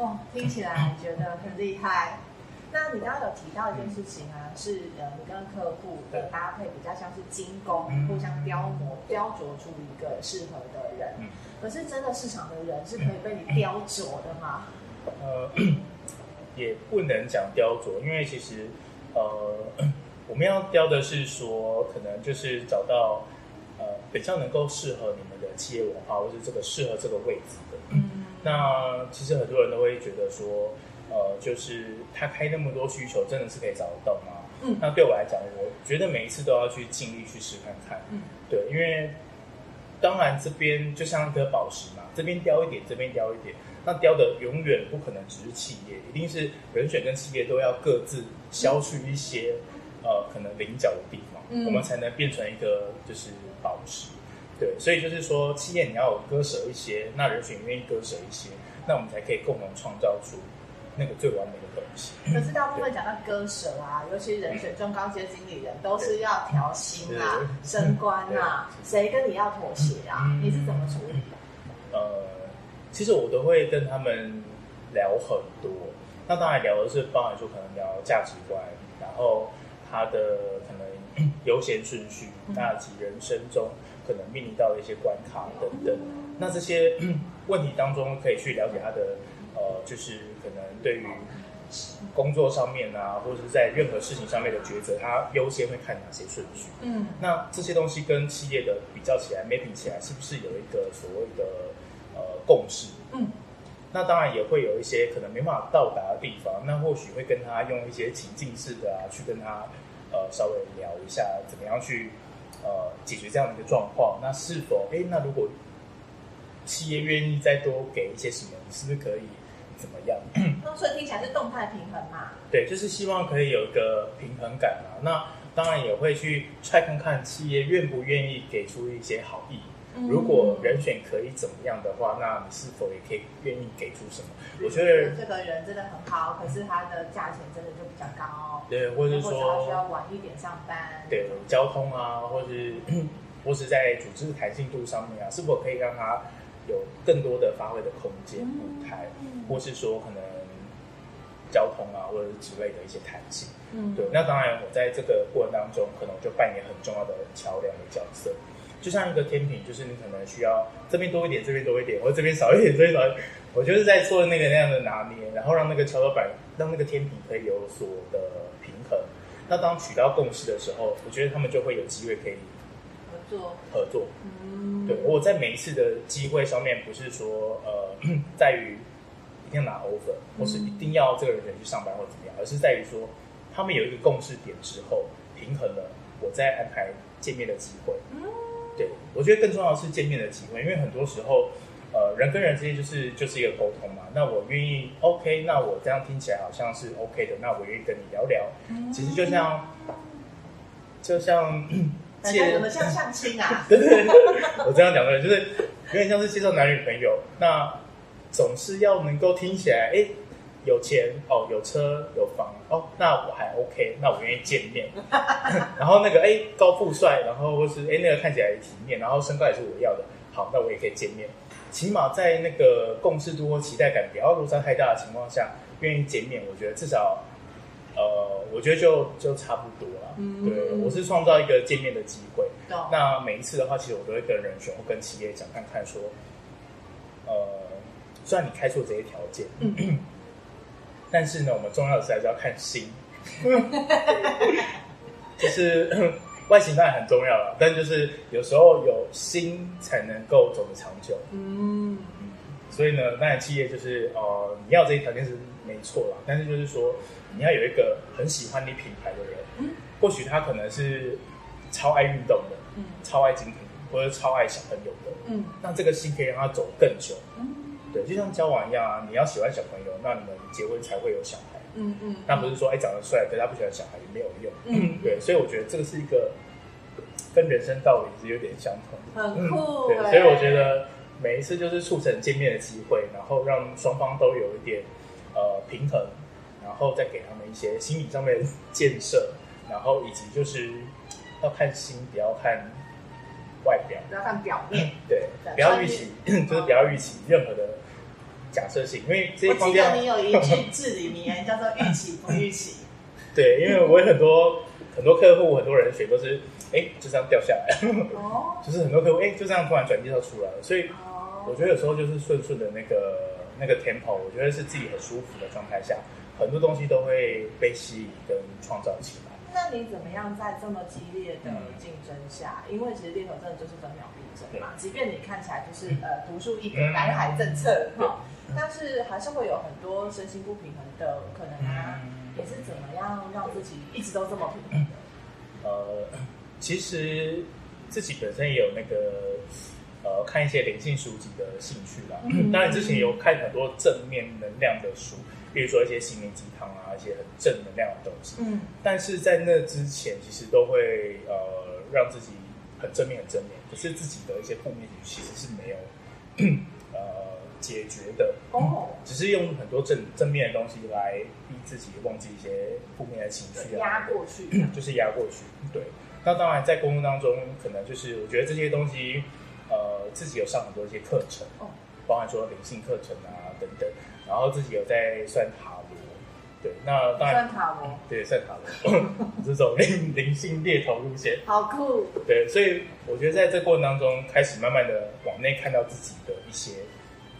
哦，听起来觉得很厉害。那你刚刚有提到一件事情啊，是呃，你跟客户的搭配比较像是精工，互相雕磨、雕琢出一个适合的人。可是真的市场的人是可以被你雕琢的吗？呃，也不能讲雕琢，因为其实呃，我们要雕的是说，可能就是找到呃比较能够适合你们的企业文化，或是这个适合这个位置的。嗯，那其实很多人都会觉得说。呃，就是他开那么多需求，真的是可以找得到吗？嗯，那对我来讲，我觉得每一次都要去尽力去试看看。嗯，对，因为当然这边就像一颗宝石嘛，这边雕一点，这边雕一点，那雕的永远不可能只是企业，一定是人选跟企业都要各自消去一些、嗯、呃可能棱角的地方，嗯，我们才能变成一个就是宝石。对，所以就是说，企业你要有割舍一些，那人选愿意割舍一些，那我们才可以共同创造出。那个最完美的东西，可是大部分讲到割舍啊，尤其是人选中高阶经理人，都是要调薪啊、升官啊，谁跟你要妥协啊？你是怎么处理？呃，其实我都会跟他们聊很多。那当然聊的是，包含说可能聊价值观，然后他的可能 优先顺序，那及人生中可能面临到的一些关卡等等。那这些 问题当中，可以去了解他的。呃，就是可能对于工作上面啊，或者是在任何事情上面的抉择，他优先会看哪些顺序？嗯，那这些东西跟企业的比较起来，mapping 起来，是不是有一个所谓的呃共识？嗯，那当然也会有一些可能没办法到达的地方，那或许会跟他用一些情境式的啊，去跟他呃稍微聊一下，怎么样去呃解决这样的一个状况？那是否哎，那如果企业愿意再多给一些什么，你是不是可以？怎么样？那所以听起来是动态平衡嘛？对，就是希望可以有一个平衡感嘛。那当然也会去踹看看企业愿不愿意给出一些好意。嗯、如果人选可以怎么样的话，那你是否也可以愿意给出什么？嗯、我觉得这个人真的很好，可是他的价钱真的就比较高。对，或者说他需要晚一点上班。对，交通啊，或是 或是在组织弹性度上面啊，是否可以让他？有更多的发挥的空间、舞台，或是说可能交通啊，或者是之类的一些弹性。嗯，对。那当然，我在这个过程当中，可能就扮演很重要的桥梁的角色。就像一个天平，就是你可能需要这边多一点，这边多一点，或者这边少一点，这边少一点。我就是在做那个那样的拿捏，然后让那个跷跷板，让那个天平可以有所的平衡。那当取到共识的时候，我觉得他们就会有机会可以。合作合作，嗯，对，我在每一次的机会上面，不是说呃，在于一定要拿 offer，或是一定要这个人去上班或怎么样，而是在于说他们有一个共识点之后，平衡了，我再安排见面的机会。嗯，对，我觉得更重要的是见面的机会，因为很多时候，呃，人跟人之间就是就是一个沟通嘛。那我愿意，OK，那我这样听起来好像是 OK 的，那我愿意跟你聊聊。嗯，其实就像，就像。感觉怎么像相亲啊？对对对，我这样讲的，就是有点像是介绍男女朋友。那总是要能够听起来，哎，有钱哦，有车有房哦，那我还 OK，那我愿意见面。然后那个哎，高富帅，然后或是哎那个看起来体面，然后身高也是我要的，好，那我也可以见面。起码在那个共识度或期待感不要落差太大的情况下，愿意见面，我觉得至少。呃，我觉得就就差不多了。嗯，对，我是创造一个见面的机会。哦、那每一次的话，其实我都会跟人选或跟企业讲看看说，呃，虽然你开出这些条件，嗯、但是呢，我们重要的是还是要看心。就是 外形当然很重要了，但就是有时候有心才能够走得长久。嗯，所以呢，当然企业就是呃，你要这些条件是没错啦，但是就是说。你要有一个很喜欢你品牌的人，嗯，或许他可能是超爱运动的，嗯，超爱精品，或者超爱小朋友的，嗯，那这个心可以让他走更久，嗯，对，就像交往一样啊，你要喜欢小朋友，那你们结婚才会有小孩，嗯嗯，那不是说哎长得帅，可他不喜欢小孩也没有用，嗯，对，所以我觉得这个是一个跟人生道理是有点相同的，很酷，对，所以我觉得每一次就是促成见面的机会，然后让双方都有一点呃平衡。然后再给他们一些心理上面的建设，然后以及就是要看心，不要看外表，不要看表面，对，不要预期，就是不要预期任何的假设性，因为这些我记得你有一句至理名言叫做预期不预期。对，因为我有很多很多客户，很多人选都是哎就这样掉下来，哦，就是很多客户哎就这样突然转介绍出来了，所以我觉得有时候就是顺顺的那个那个 tempo，我觉得是自己很舒服的状态下，很多东西都会被吸引跟创造起来。那你怎么样在这么激烈的竞争下？嗯、因为其实猎头真的就是分秒必争嘛。即便你看起来就是呃独树一格蓝海政策哈，嗯、但是还是会有很多身心不平衡的可能啊。也是怎么样让自己一直都这么平衡的？呃，其实自己本身也有那个呃看一些灵性书籍的兴趣啦。嗯、当然之前有看很多正面能量的书。比如说一些心灵鸡汤啊，一些很正能量的东西。嗯，但是在那之前，其实都会呃让自己很正面、很正面。可是自己的一些负面情绪其实是没有 呃解决的。哦，只是用很多正正面的东西来逼自己忘记一些负面的情绪啊，压过去，就是压过去。对。那当然，在工作当中，可能就是我觉得这些东西，呃，自己有上很多一些课程，哦，包含说灵性课程啊等等。然后自己有在算塔罗，对，那当然算塔罗，对，算塔罗 这种灵灵性猎头路线，好酷。对，所以我觉得在这过程当中，开始慢慢的往内看到自己的一些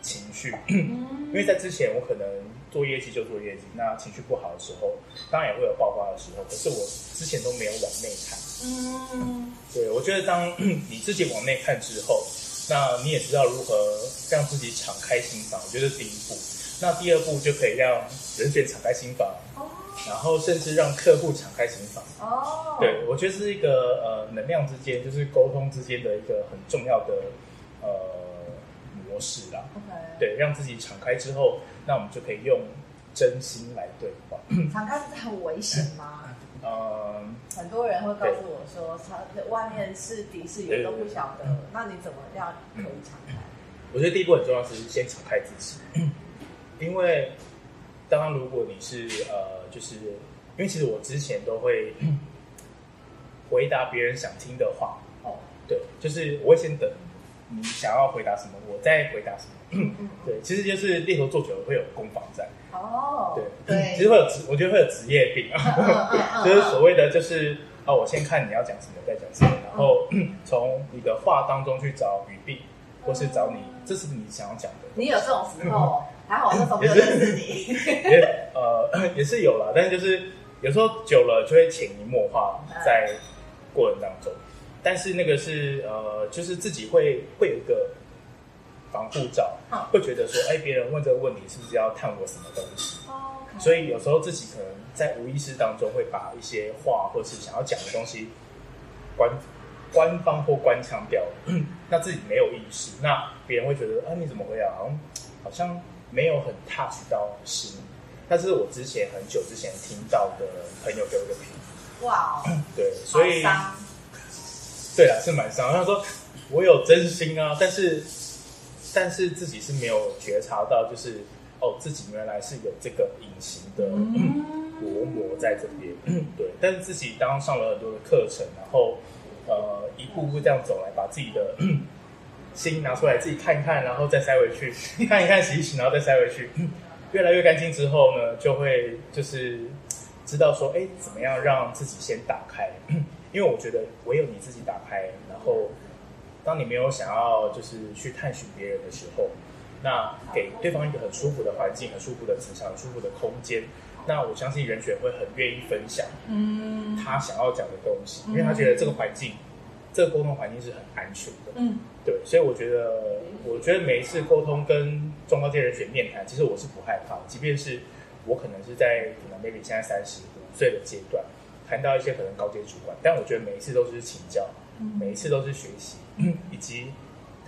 情绪，嗯、因为在之前我可能做业绩就做业绩，那情绪不好的时候，当然也会有爆发的时候，可是我之前都没有往内看。嗯，对，我觉得当 你自己往内看之后，那你也知道如何让自己敞开心房，我觉得第一步。那第二步就可以让人选敞开心房，哦，然后甚至让客户敞开心房。哦，对，我觉得是一个呃能量之间，就是沟通之间的一个很重要的呃模式啦。对，让自己敞开之后，那我们就可以用真心来对话。敞开是很危险吗？嗯，很多人会告诉我说，他外面是敌是友都不晓得，嗯、那你怎么样可以敞开？我觉得第一步很重要，是先敞开自己。因为，当如果你是呃，就是因为其实我之前都会 回答别人想听的话哦，对，就是我会先等你想要回答什么，我再回答什么。对，其实就是猎头做久了会有攻防战哦，对对，其实会有职，我觉得会有职业病啊，就是所谓的就是哦，我先看你要讲什么，再讲什么，然后 从你的话当中去找语病，或是找你这是你想要讲的。你有这种时候？还好，那时候没有认识你。也 呃也是有啦，但是就是有时候久了就会潜移默化在过程当中。但是那个是呃，就是自己会会有一个防护罩，会觉得说，哎，别人问这个问题是不是要探我什么东西？所以有时候自己可能在无意识当中会把一些话或是想要讲的东西官官方或官腔掉，那自己没有意识，那别人会觉得，啊，你怎么会啊？好像好像。没有很 touch 到心，但是我之前很久之前听到的朋友给我的评，哇，对，所以，伤对啦，是蛮伤。他说我有真心啊，但是但是自己是没有觉察到，就是哦，自己原来是有这个隐形的 薄膜在这边，对。但是自己当上了很多的课程，然后呃，一步步这样走来，把自己的。心拿出来自己看一看，然后再塞回去，看一看洗一洗，然后再塞回去，越来越干净之后呢，就会就是知道说，哎，怎么样让自己先打开？因为我觉得唯有你自己打开，然后当你没有想要就是去探寻别人的时候，那给对方一个很舒服的环境、很舒服的磁场、很舒服的空间，那我相信人选会很愿意分享，嗯，他想要讲的东西，因为他觉得这个环境。这个沟通环境是很安全的，嗯，对，所以我觉得，我觉得每一次沟通跟中高阶人选面谈，其实我是不害怕，即便是我可能是在可能 maybe 现在三十五岁的阶段，谈到一些可能高阶主管，但我觉得每一次都是请教，每一次都是学习，以及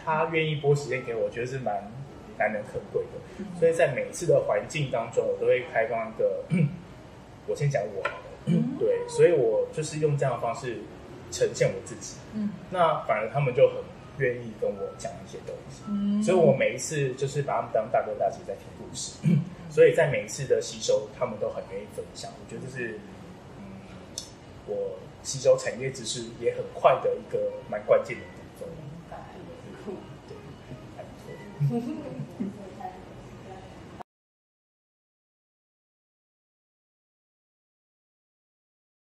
他愿意拨时间给我，我觉得是蛮难能可贵的。所以在每一次的环境当中，我都会开放一个，我先讲我，对，所以我就是用这样的方式。呈现我自己，嗯，那反而他们就很愿意跟我讲一些东西，嗯，所以我每一次就是把他们当大哥大姐在听故事，嗯，所以在每一次的吸收，他们都很愿意分享。我觉得这是，嗯，我吸收产业知识也很快的一个蛮关键的步骤。明白，对，还不错。